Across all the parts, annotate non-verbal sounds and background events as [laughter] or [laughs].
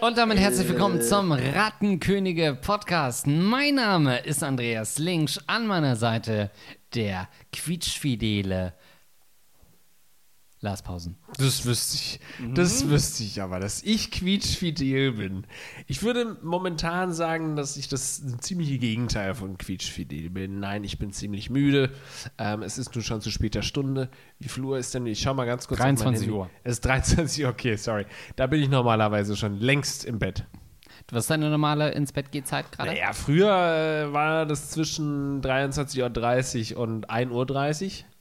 Und damit herzlich willkommen zum Rattenkönige Podcast. Mein Name ist Andreas Linksch, an meiner Seite der quietschfidele Lars Pausen. Das wüsste ich. Das wüsste ich aber, dass ich quietschfidel bin. Ich würde momentan sagen, dass ich das ziemliche Gegenteil von quietschfidel bin. Nein, ich bin ziemlich müde. Ähm, es ist nun schon zu später Stunde. Wie viel Uhr ist denn? Ich schau mal ganz kurz. auf mein 23 Handy. Uhr. Es ist 23 Uhr, okay, sorry. Da bin ich normalerweise schon längst im Bett. Was ist deine normale ins Bett geht Zeit gerade? Naja, früher äh, war das zwischen 23.30 Uhr und 1.30 Uhr.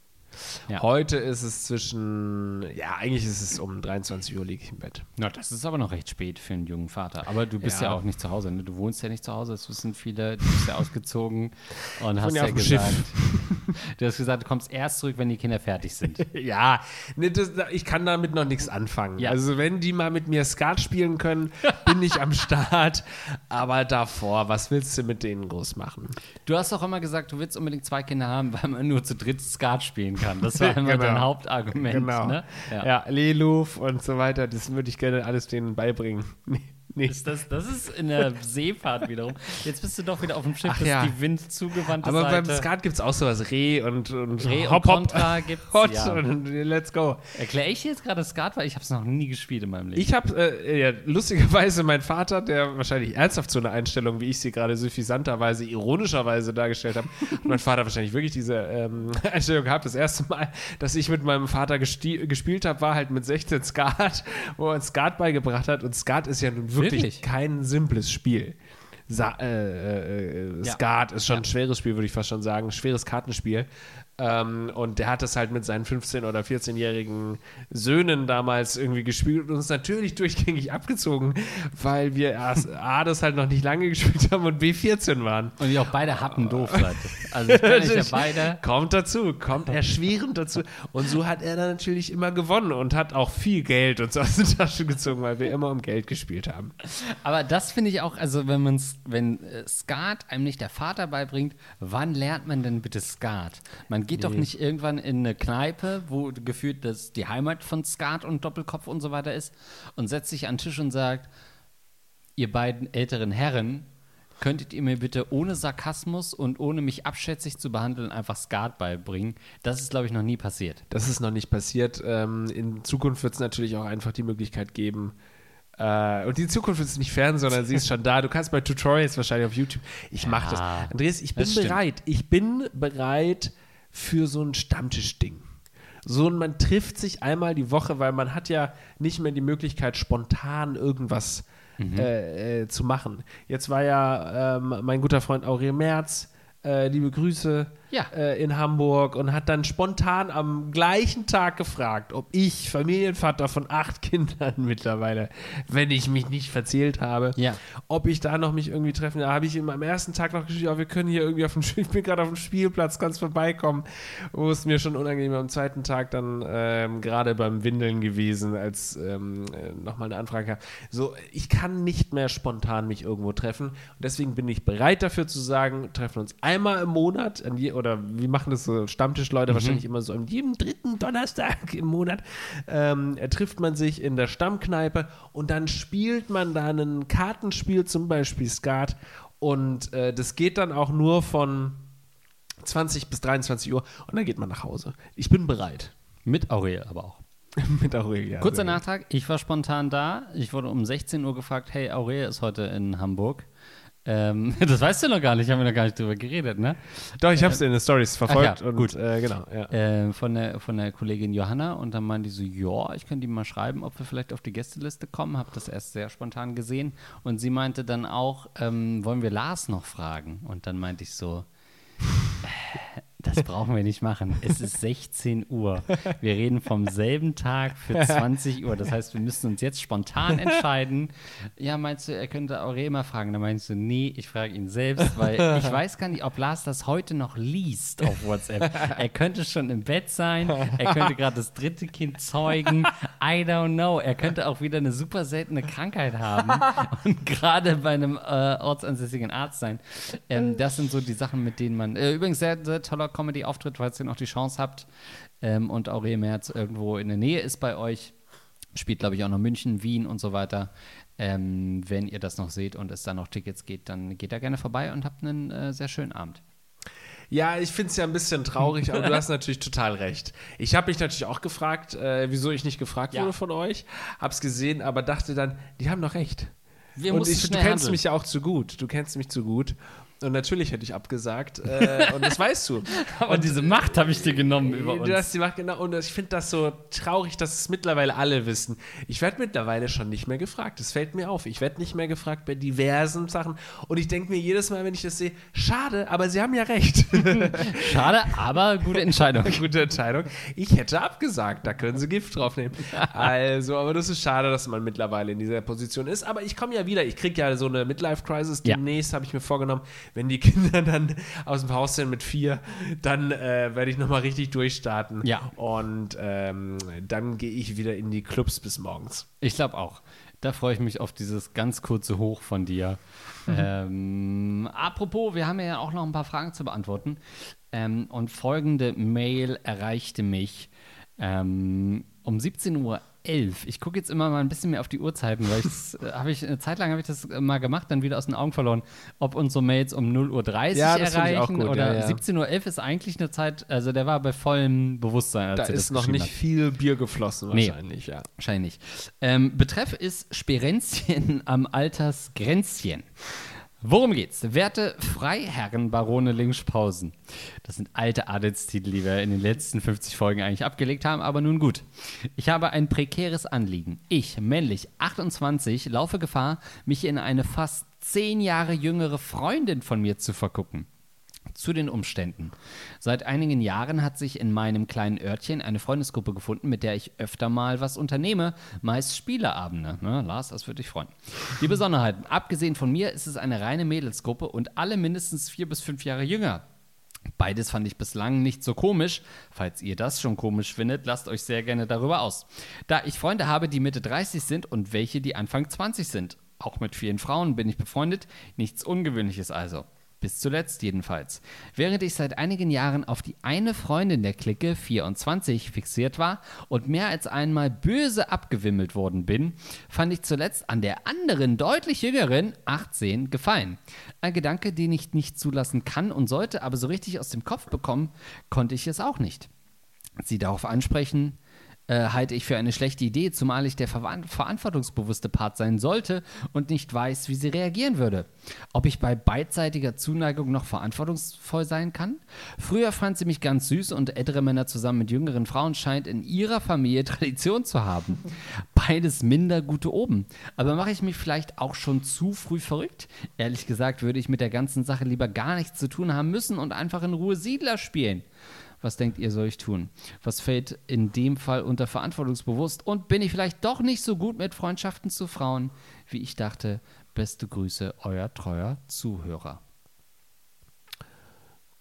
Ja. Heute ist es zwischen, ja, eigentlich ist es um 23 Uhr liege ich im Bett. Na, das ist aber noch recht spät für einen jungen Vater. Aber du bist ja, Ja. auch nicht zu Hause. Ne? Du wohnst ja nicht zu Hause. Das wissen viele. Du bist ja ausgezogen [laughs] und hast ja dem Schiff. gesagt, [laughs] du hast gesagt, du kommst erst zurück, wenn die Kinder fertig sind. [laughs] Ja, ne, das, ich kann damit noch nichts anfangen. Ja. Also wenn die mal mit mir Skat spielen können, bin ich am Start. Aber davor, was willst du mit denen groß machen? Du hast auch immer gesagt, du willst unbedingt zwei Kinder haben, weil man nur zu dritt Skat spielen kann. Das war [laughs] immer Genau. dein Hauptargument. Genau. Ne? Ja, Leluf und so weiter, das würde ich gerne alles denen beibringen. Nee. Ist das, das ist in der Seefahrt wiederum. Jetzt bist du doch wieder auf dem Schiff, Ach ja. ist die windzugewandte Aber Seite. beim Skat gibt es auch sowas. Reh und, und Reh und Hop, Hop, Contra gibt's, [laughs] Hot ja. und let's go. Erkläre ich jetzt gerade Skat, weil ich habe es noch nie gespielt in meinem Leben. Ich habe äh, ja, lustigerweise mein Vater, der wahrscheinlich ernsthaft so eine Einstellung, wie ich sie gerade suffisanterweise, ironischerweise dargestellt habe, hat mein Vater wahrscheinlich wirklich diese ähm, [laughs] Einstellung gehabt. Das erste Mal, dass ich mit meinem Vater gespielt habe, war halt mit 16 Skat, wo er uns Skat beigebracht hat. Und Skat ist ja nun wirklich, Wirklich? kein simples Spiel. Sa äh, äh, Ja. Skat ist schon ein schweres Spiel, würde ich fast schon sagen. Ein schweres Kartenspiel. Ähm, und der hat das halt mit seinen 15- oder 14-jährigen Söhnen damals irgendwie gespielt und uns natürlich durchgängig abgezogen, weil wir [laughs] A, das halt noch nicht lange gespielt haben und B, 14 waren. und ihr auch beide Happen doof seid. Also ich [laughs] euch ja beide. Kommt dazu, kommt erschwerend dazu. Und so hat er dann natürlich immer gewonnen und hat auch viel Geld uns aus der Tasche gezogen, weil wir immer um Geld gespielt haben. Aber das finde ich auch, also wenn man wenn äh, Skat einem nicht der Vater beibringt, wann lernt man denn bitte Skat? Man geht doch nicht irgendwann in eine Kneipe, wo gefühlt das die Heimat von Skat und Doppelkopf und so weiter ist und setzt sich an den Tisch und sagt, ihr beiden älteren Herren, könntet ihr mir bitte ohne Sarkasmus und ohne mich abschätzig zu behandeln einfach Skat beibringen? Das ist, glaube ich, noch nie passiert. Das ist noch nicht passiert. Ähm, in Zukunft wird es natürlich auch einfach die Möglichkeit geben. Äh, und die Zukunft ist nicht fern, sondern sie ist schon da. Du kannst bei Tutorials wahrscheinlich auf YouTube. Ich mache das. Andreas, ich bin bereit. Ich bin bereit für so ein Stammtischding. So, und man trifft sich einmal die Woche, weil man hat ja nicht mehr die Möglichkeit, spontan irgendwas äh, äh, zu machen. Jetzt war ja ähm, mein guter Freund Aurel Merz, äh, liebe Grüße, Ja. äh, in Hamburg und hat dann spontan am gleichen Tag gefragt, ob ich, Familienvater von acht [laughs] Kindern mittlerweile, wenn ich mich nicht verzählt habe, Ja. ob ich da noch mich irgendwie treffen. Da habe ich ihm am ersten Tag noch geschrieben, ja, wir können hier irgendwie auf dem [laughs] ich bin gerade auf dem Spielplatz, kannst vorbeikommen. Wo es mir schon unangenehm war. am zweiten Tag dann ähm, gerade beim Windeln gewesen, als ähm, äh, nochmal eine Anfrage kam. So, ich kann nicht mehr spontan mich irgendwo treffen. Und deswegen bin ich bereit dafür zu sagen, treffen uns einmal im Monat, an je, oder wir machen das so Stammtischleute wahrscheinlich immer so an jedem dritten Donnerstag im Monat, ähm, äh, trifft man sich in der Stammkneipe und dann spielt man da ein Kartenspiel, zum Beispiel Skat. Und äh, das geht dann auch nur von 20 bis 23 Uhr und dann geht man nach Hause. Ich bin bereit. Mit Aurel aber auch. [laughs] Mit Aurelia. Kurzer Sehr gut. Nachtrag, ich war spontan da. Ich wurde um 16 Uhr gefragt, hey, Aurelia ist heute in Hamburg. Ähm, [laughs] das weißt du noch gar nicht, haben wir noch gar nicht drüber geredet, ne? Doch, ich habe es in den Stories verfolgt. ja, und, gut. Äh, genau, ja. Äh, von, der, von der Kollegin Johanna und dann meinte die so, ja, ich könnte ihm mal schreiben, ob wir vielleicht auf die Gästeliste kommen. Habe das erst sehr spontan gesehen. Und sie meinte dann auch, ähm, wollen wir Lars noch fragen? Und dann meinte ich so, äh, [laughs] Das brauchen wir nicht machen. Es ist 16 Uhr. Wir reden vom selben Tag für 20 Uhr. Das heißt, wir müssen uns jetzt spontan entscheiden. Ja, meinst du, er könnte Aurel mal fragen? Dann meinst du, nee, ich frage ihn selbst, weil ich [laughs] weiß gar nicht, ob Lars das heute noch liest auf WhatsApp. Er könnte schon im Bett sein. Er könnte gerade das dritte Kind zeugen. I don't know. Er könnte auch wieder eine super seltene Krankheit haben [laughs] und gerade bei einem äh, ortsansässigen Arzt sein. Ähm, das sind so die Sachen, mit denen man. Äh, übrigens, sehr, sehr toller Comedy-Auftritt, falls ihr noch die Chance habt ähm, und Aurel Merz irgendwo in der Nähe ist bei euch. Spielt, glaube ich, auch noch München, Wien und so weiter. Ähm, wenn ihr das noch seht und es da noch Tickets geht, dann geht da gerne vorbei und habt einen äh, sehr schönen Abend. Ja, ich finde es ja ein bisschen traurig, aber du [laughs] hast natürlich total recht. Ich habe mich natürlich auch gefragt, äh, wieso ich nicht gefragt Ja. wurde von euch. Hab's gesehen, aber dachte dann, die haben doch recht. Wir Und ich, du kennst handeln. mich ja auch zu gut. Du kennst mich zu gut. Und natürlich hätte ich abgesagt. Äh, und das weißt du. [laughs] Aber diese Macht habe ich dir genommen über uns. Du hast die Macht, genau. Und ich finde das so traurig, dass es mittlerweile alle wissen. Ich werde mittlerweile schon nicht mehr gefragt. Das fällt mir auf. Ich werde nicht mehr gefragt bei diversen Sachen. Und ich denke mir jedes Mal, wenn ich das sehe, schade, aber sie haben ja recht. [laughs] Schade, aber gute Entscheidung. [laughs] Gute Entscheidung. Ich hätte abgesagt. Da können sie Gift draufnehmen. Also, aber das ist schade, dass man mittlerweile in dieser Position ist. Aber ich komme ja wieder. Ich kriege ja so eine Midlife-Crisis. Ja. Demnächst habe ich mir vorgenommen, wenn die Kinder dann aus dem Haus sind mit vier, dann äh, werde ich nochmal richtig durchstarten. Ja. Und ähm, dann gehe ich wieder in die Clubs bis morgens. Ich glaube auch. Da freue ich mich auf dieses ganz kurze Hoch von dir. ähm, apropos, wir haben ja auch noch ein paar Fragen zu beantworten. Ähm, und folgende Mail erreichte mich ähm, um 17.11 Uhr. Ich gucke jetzt immer mal ein bisschen mehr auf die Uhrzeiten, weil ich's, äh, ich eine Zeit lang habe ich das äh, mal gemacht, dann wieder aus den Augen verloren, ob unsere Mails um 0.30 Uhr Ja, ich erreichen gut, oder ja, ja. 17.11 Uhr ist eigentlich eine Zeit, also der war bei vollem Bewusstsein. Da ist noch nicht hat. viel Bier geflossen, Nee. wahrscheinlich, ja. Wahrscheinlich. Ähm, Betreff ist Sperenzchen am Altersgrenzchen. Worum geht's? Werte Freiherren Barone Linkspausen. Das sind alte Adelstitel, die wir in den letzten 50 Folgen eigentlich abgelegt haben, aber nun gut. Ich habe ein prekäres Anliegen. Ich, männlich 28, laufe Gefahr, mich in eine fast zehn Jahre jüngere Freundin von mir zu vergucken. Zu den Umständen. Seit einigen Jahren hat sich in meinem kleinen Örtchen eine Freundesgruppe gefunden, mit der ich öfter mal was unternehme, meist Spieleabende. Ne, Lars, das würde dich freuen. Die Besonderheiten. Abgesehen von mir ist es eine reine Mädelsgruppe und alle mindestens vier bis fünf Jahre jünger. Beides fand ich bislang nicht so komisch. Falls ihr das schon komisch findet, lasst euch sehr gerne darüber aus. Da ich Freunde habe, die Mitte 30 sind und welche, die Anfang 20 sind. Auch mit vielen Frauen bin ich befreundet. Nichts Ungewöhnliches also. Bis zuletzt jedenfalls. Während ich seit einigen Jahren auf die eine Freundin der Clique, 24, fixiert war und mehr als einmal böse abgewimmelt worden bin, fand ich zuletzt an der anderen, deutlich jüngeren, 18, gefallen. Ein Gedanke, den ich nicht zulassen kann und sollte, aber so richtig aus dem Kopf bekommen, konnte ich es auch nicht. Sie darauf ansprechen, äh, halte ich für eine schlechte Idee, zumal ich der verantwortungsbewusste Part sein sollte und nicht weiß, wie sie reagieren würde. Ob ich bei beidseitiger Zuneigung noch verantwortungsvoll sein kann? Früher fand sie mich ganz süß und ältere Männer zusammen mit jüngeren Frauen scheint in ihrer Familie [laughs] Tradition zu haben. Beides minder gute oben. Aber mache ich mich vielleicht auch schon zu früh verrückt? Ehrlich gesagt würde ich mit der ganzen Sache lieber gar nichts zu tun haben müssen und einfach in Ruhe Siedler spielen. Was denkt ihr, soll ich tun? Was fällt in dem Fall unter verantwortungsbewusst? Und bin ich vielleicht doch nicht so gut mit Freundschaften zu Frauen, wie ich dachte? Beste Grüße, euer treuer Zuhörer.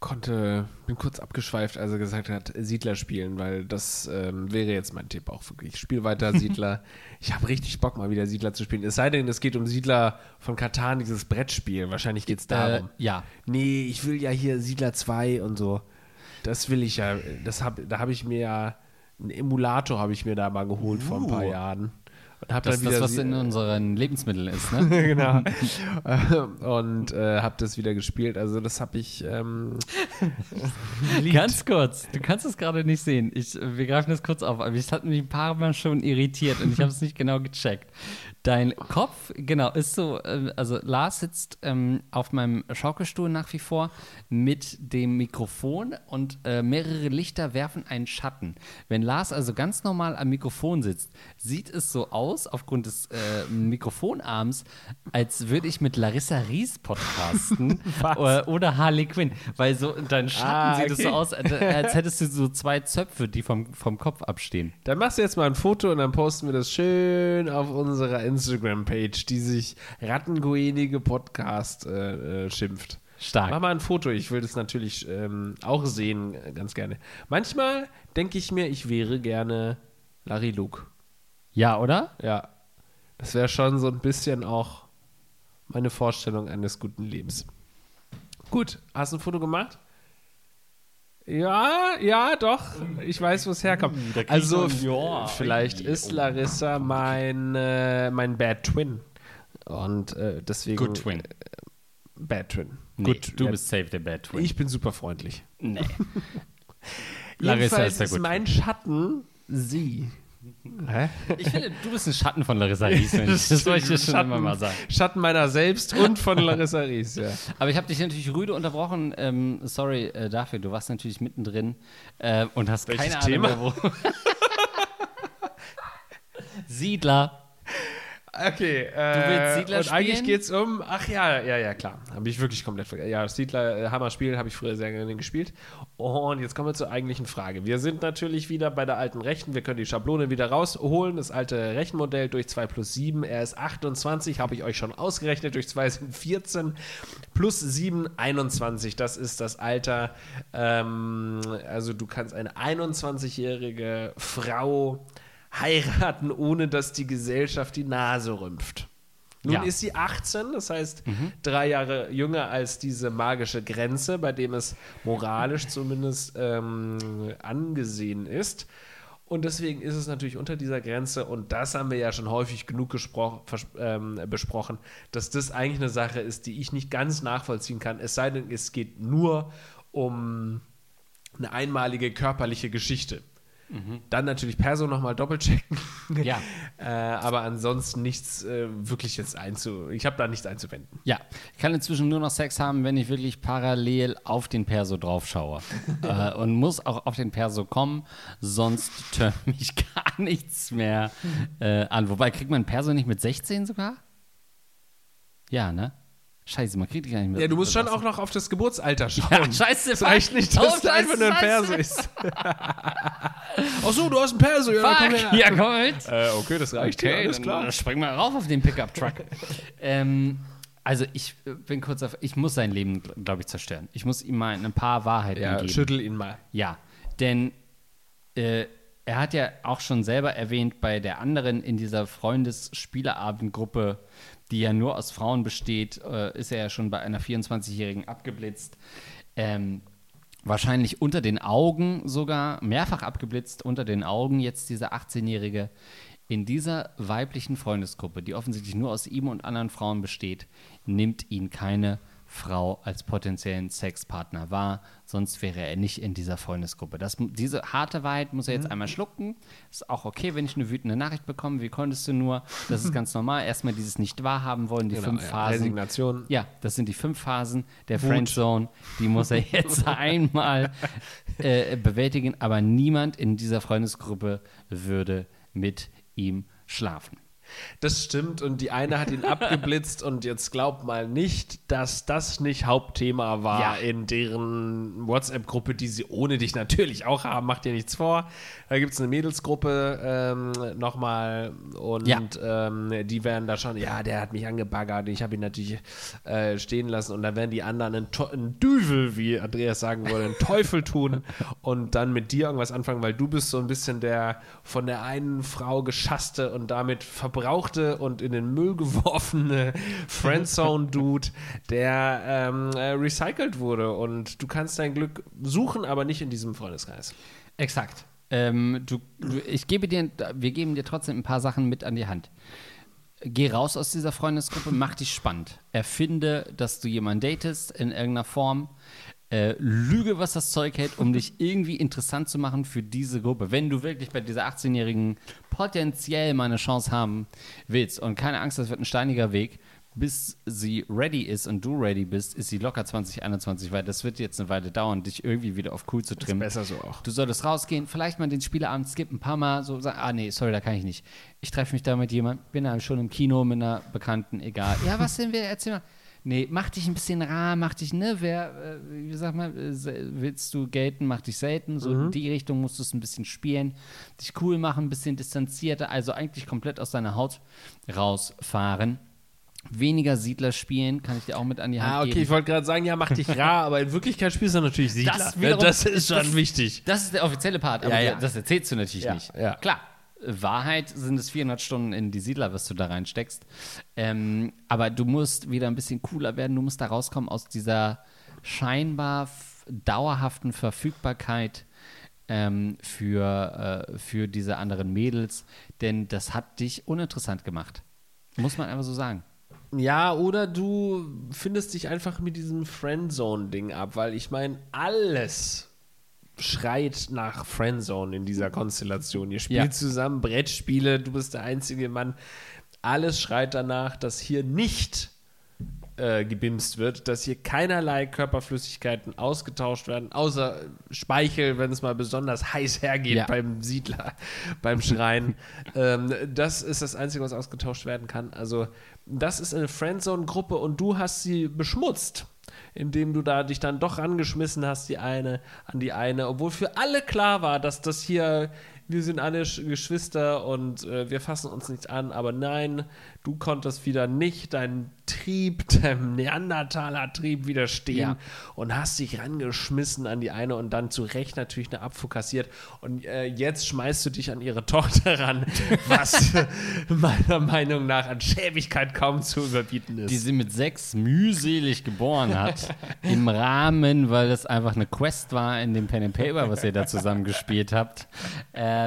Konnte, bin kurz abgeschweift, als er gesagt hat, Siedler spielen, weil das ähm, wäre jetzt mein Tipp auch wirklich. Spiel weiter [laughs] Siedler. ich habe richtig Bock, mal wieder Siedler zu spielen. Es sei denn, es geht um Siedler von Katan, dieses Brettspiel. Wahrscheinlich geht es darum. Äh, ja, Nee, ich will ja hier Siedler 2 und so. Das will ich ja. Das hab, da habe ich mir ja einen Emulator habe ich mir da mal geholt vor ein paar Uh. Jahren. Hab das ist dann das, was in unseren Lebensmitteln ist, ne? [laughs] genau. [laughs] und äh, habe das wieder gespielt. Also das habe ich ähm. Ganz kurz, du kannst es gerade nicht sehen. Ich, wir greifen das kurz auf, aber es hat mich ein paar Mal schon irritiert und ich habe es nicht genau gecheckt. Dein Kopf, genau, ist so, äh, also Lars sitzt ähm, auf meinem Schaukelstuhl nach wie vor mit dem Mikrofon und äh, mehrere Lichter werfen einen Schatten. Wenn Lars also ganz normal am Mikrofon sitzt, sieht es so aus, aufgrund des äh, Mikrofonarms, als würde ich mit Larissa Ries podcasten [laughs] oder, oder Harley Quinn. Weil so dein Schatten Ah, sieht es so okay. aus, als als [laughs] hättest du so zwei Zöpfe, die vom, vom Kopf abstehen. Dann machst du jetzt mal ein Foto und dann posten wir das schön auf unserer Instagram-Page, die sich Rattengoenige Podcast äh, äh, schimpft. Stark. Mach mal ein Foto, ich will das natürlich ähm, auch sehen, äh, ganz gerne. Manchmal denke ich mir, ich wäre gerne Larry Luke. Ja, oder? Ja, das wäre schon so ein bisschen auch meine Vorstellung eines guten Lebens. Gut, hast du ein Foto gemacht? Ja, ja, doch. Ich weiß, wo es herkommt. Ich Also, Ja. vielleicht ist oh. Larissa mein, äh, mein Bad Twin. Und äh, deswegen. Good Twin. Bad Twin. Nee, Gut, du bist safe der Bad Twin. Ich bin super freundlich. nee. [laughs] Larissa ist der ist Good mein Schatten sie. Hä? Ich finde, du bist ein Schatten von Larissa Ries. ich- [laughs] Das wollte ich dir schon Schatten, immer mal sagen. Schatten meiner selbst und von Larissa Ries, ja. Aber ich habe dich natürlich rüde unterbrochen. Ähm, sorry äh, dafür. Du warst natürlich mittendrin äh, und hast Welches keine Ahnung Thema? mehr, wo. [laughs] Siedler. Okay, äh, Du willst Siedler und eigentlich spielen? geht es um, ach ja, ja, ja, klar, habe ich wirklich komplett vergessen. Ja, Siedler, äh, Hammer spielen, habe ich früher sehr gerne gespielt. Und jetzt kommen wir zur eigentlichen Frage. Wir sind natürlich wieder bei der alten Rechten, wir können die Schablone wieder rausholen, das alte Rechenmodell durch 2 plus 7, er ist 28, habe ich euch schon ausgerechnet, durch 2 sind 14, plus 7, 21, das ist das Alter, ähm, also du kannst eine 21-jährige Frau heiraten, ohne dass die Gesellschaft die Nase rümpft. Nun Ja. ist sie 18, das heißt drei Jahre jünger als diese magische Grenze, bei dem es moralisch zumindest ähm, angesehen ist. Und deswegen ist es natürlich unter dieser Grenze, und das haben wir ja schon häufig genug ähm, besprochen, dass das eigentlich eine Sache ist, die ich nicht ganz nachvollziehen kann. Es sei denn, es geht nur um eine einmalige körperliche Geschichte. Dann natürlich Perso nochmal doppelchecken. [laughs] Ja. [laughs] äh, aber ansonsten nichts äh, wirklich jetzt einzu. Ich habe da nichts einzuwenden. Ja, ich kann inzwischen nur noch Sex haben, wenn ich wirklich parallel auf den Perso drauf schaue. [laughs] äh, und muss auch auf den Perso kommen, sonst tönt mich gar nichts mehr äh, an. Wobei, kriegt man Perso nicht mit 16 sogar? Ja, ne? Scheiße, man kriegt die gar nicht mit. Ja, du musst schon auch noch auf das Geburtsalter schauen. Ja, [laughs] scheiße, Es reicht nicht, dass oh, du einfach nur ein Perso ist. [laughs] Ach so, du hast ein Perso. Ja, komm her. Ja, komm mit. Äh, okay, das reicht Okay, dir, alles dann, klar. dann spring mal rauf auf den Pickup-Truck. [laughs] ähm, also ich äh, bin kurz auf, ich muss sein Leben, glaube ich, zerstören. Ich muss ihm mal ein paar Wahrheiten Ja, geben. schüttel ihn mal. Ja, denn äh, er hat ja auch schon selber erwähnt, bei der anderen in dieser Freundesspieleabendgruppe, die ja nur aus Frauen besteht, äh, ist er ja schon bei einer 24-Jährigen abgeblitzt. Ähm, wahrscheinlich unter den Augen sogar, mehrfach abgeblitzt, unter den Augen jetzt dieser 18-Jährige. In dieser weiblichen Freundesgruppe, die offensichtlich nur aus ihm und anderen Frauen besteht, nimmt ihn keine Frau als potenziellen Sexpartner wahr, sonst wäre er nicht in dieser Freundesgruppe. Das, diese harte Wahrheit muss er Mhm. jetzt einmal schlucken. Ist auch okay, wenn ich eine wütende Nachricht bekomme. Wie konntest du nur? Das ist [laughs] ganz normal. Erstmal dieses nicht wahrhaben wollen, die Genau, fünf ja, Phasen. Resignation. Ja, das sind die fünf Phasen der Friendzone. Die muss er [laughs] jetzt einmal äh, bewältigen. Aber niemand in dieser Freundesgruppe würde mit ihm schlafen. Das stimmt und die eine hat ihn abgeblitzt und jetzt glaubt mal nicht, dass das nicht Hauptthema war Ja. in deren WhatsApp-Gruppe, die sie ohne dich natürlich auch haben, macht dir nichts vor. Da gibt es eine Mädelsgruppe ähm, nochmal und Ja. ähm, die werden da schon, ja, der hat mich angebaggert, ich habe ihn natürlich äh, stehen lassen und dann werden die anderen einen, einen Düvel, wie Andreas sagen würde, einen Teufel tun und dann mit dir irgendwas anfangen, weil du bist so ein bisschen der von der einen Frau geschasste und damit verbrauchte und in den Müll geworfene Friendzone-Dude, der ähm, äh, recycelt wurde und du kannst dein Glück suchen, aber nicht in diesem Freundeskreis. Exakt. Ähm, du, du, ich gebe dir, wir geben dir trotzdem ein paar Sachen mit an die Hand. Geh raus aus dieser Freundesgruppe, mach dich spannend. Erfinde, dass du jemanden datest in irgendeiner Form. Äh, lüge, was das Zeug hält, um dich [laughs] irgendwie interessant zu machen für diese Gruppe. Wenn du wirklich bei dieser 18-Jährigen potenziell mal eine Chance haben willst und keine Angst, das wird ein steiniger Weg, bis sie ready ist und du ready bist, ist sie locker 2021, weil das wird jetzt eine Weile dauern, dich irgendwie wieder auf cool zu trimmen. besser so auch. Du solltest rausgehen, vielleicht mal den Spieleabend skippen, ein paar Mal so sagen, ah nee, sorry, da kann ich nicht. Ich treffe mich da mit jemandem, bin da schon im Kino mit einer Bekannten, egal. Ja, was denn wir? Erzähl mal. Nee, mach dich ein bisschen rar, mach dich, ne, wer, äh, wie sag mal, äh, willst du gelten, mach dich selten. So mhm. in die Richtung musst du es ein bisschen spielen, dich cool machen, ein bisschen distanzierter, also eigentlich komplett aus deiner Haut rausfahren. Weniger Siedler spielen, kann ich dir auch mit an die Hand ah, okay, geben. ich wollte gerade sagen, ja, mach dich rar, aber in Wirklichkeit spielst du natürlich Siedler. Das, wiederum, das ist schon das, wichtig. Das ist der offizielle Part, aber ja, ja. das erzählst du natürlich ja, nicht. Ja. Klar, Wahrheit sind es 400 Stunden in die Siedler, was du da reinsteckst. Ähm, aber du musst wieder ein bisschen cooler werden. Du musst da rauskommen aus dieser scheinbar dauerhaften Verfügbarkeit ähm, für, äh, für diese anderen Mädels. Denn das hat dich uninteressant gemacht. Muss man einfach so sagen. Ja, oder du findest dich einfach mit diesem Friendzone-Ding ab, weil ich meine, alles schreit nach Friendzone in dieser Konstellation. Ihr spielt ja. zusammen Brettspiele, du bist der einzige Mann. Alles schreit danach, dass hier nicht äh, gebimst wird, dass hier keinerlei Körperflüssigkeiten ausgetauscht werden, außer Speichel, wenn es mal besonders heiß hergeht ja. beim Siedler, beim Schreien. [laughs] ähm, das ist das Einzige, was ausgetauscht werden kann. Also, das ist eine Friendzone-Gruppe und du hast sie beschmutzt indem du da dich dann doch rangeschmissen hast, die eine an die eine, obwohl für alle klar war, dass das hier, wir sind alle Geschwister und äh, wir fassen uns nichts an, aber nein, du konntest wieder nicht deinen Trieb, [laughs] deinem Neandertaler-Trieb widerstehen ja. und hast dich rangeschmissen an die eine und dann zu Recht natürlich eine Abfuhr kassiert. Und äh, jetzt schmeißt du dich an ihre [laughs] Tochter ran, was [laughs] meiner Meinung nach an Schäbigkeit kaum zu überbieten ist. Die sie mit sechs mühselig geboren hat, im Rahmen, weil das einfach eine Quest war in dem Pen and Paper, was ihr da zusammen gespielt habt.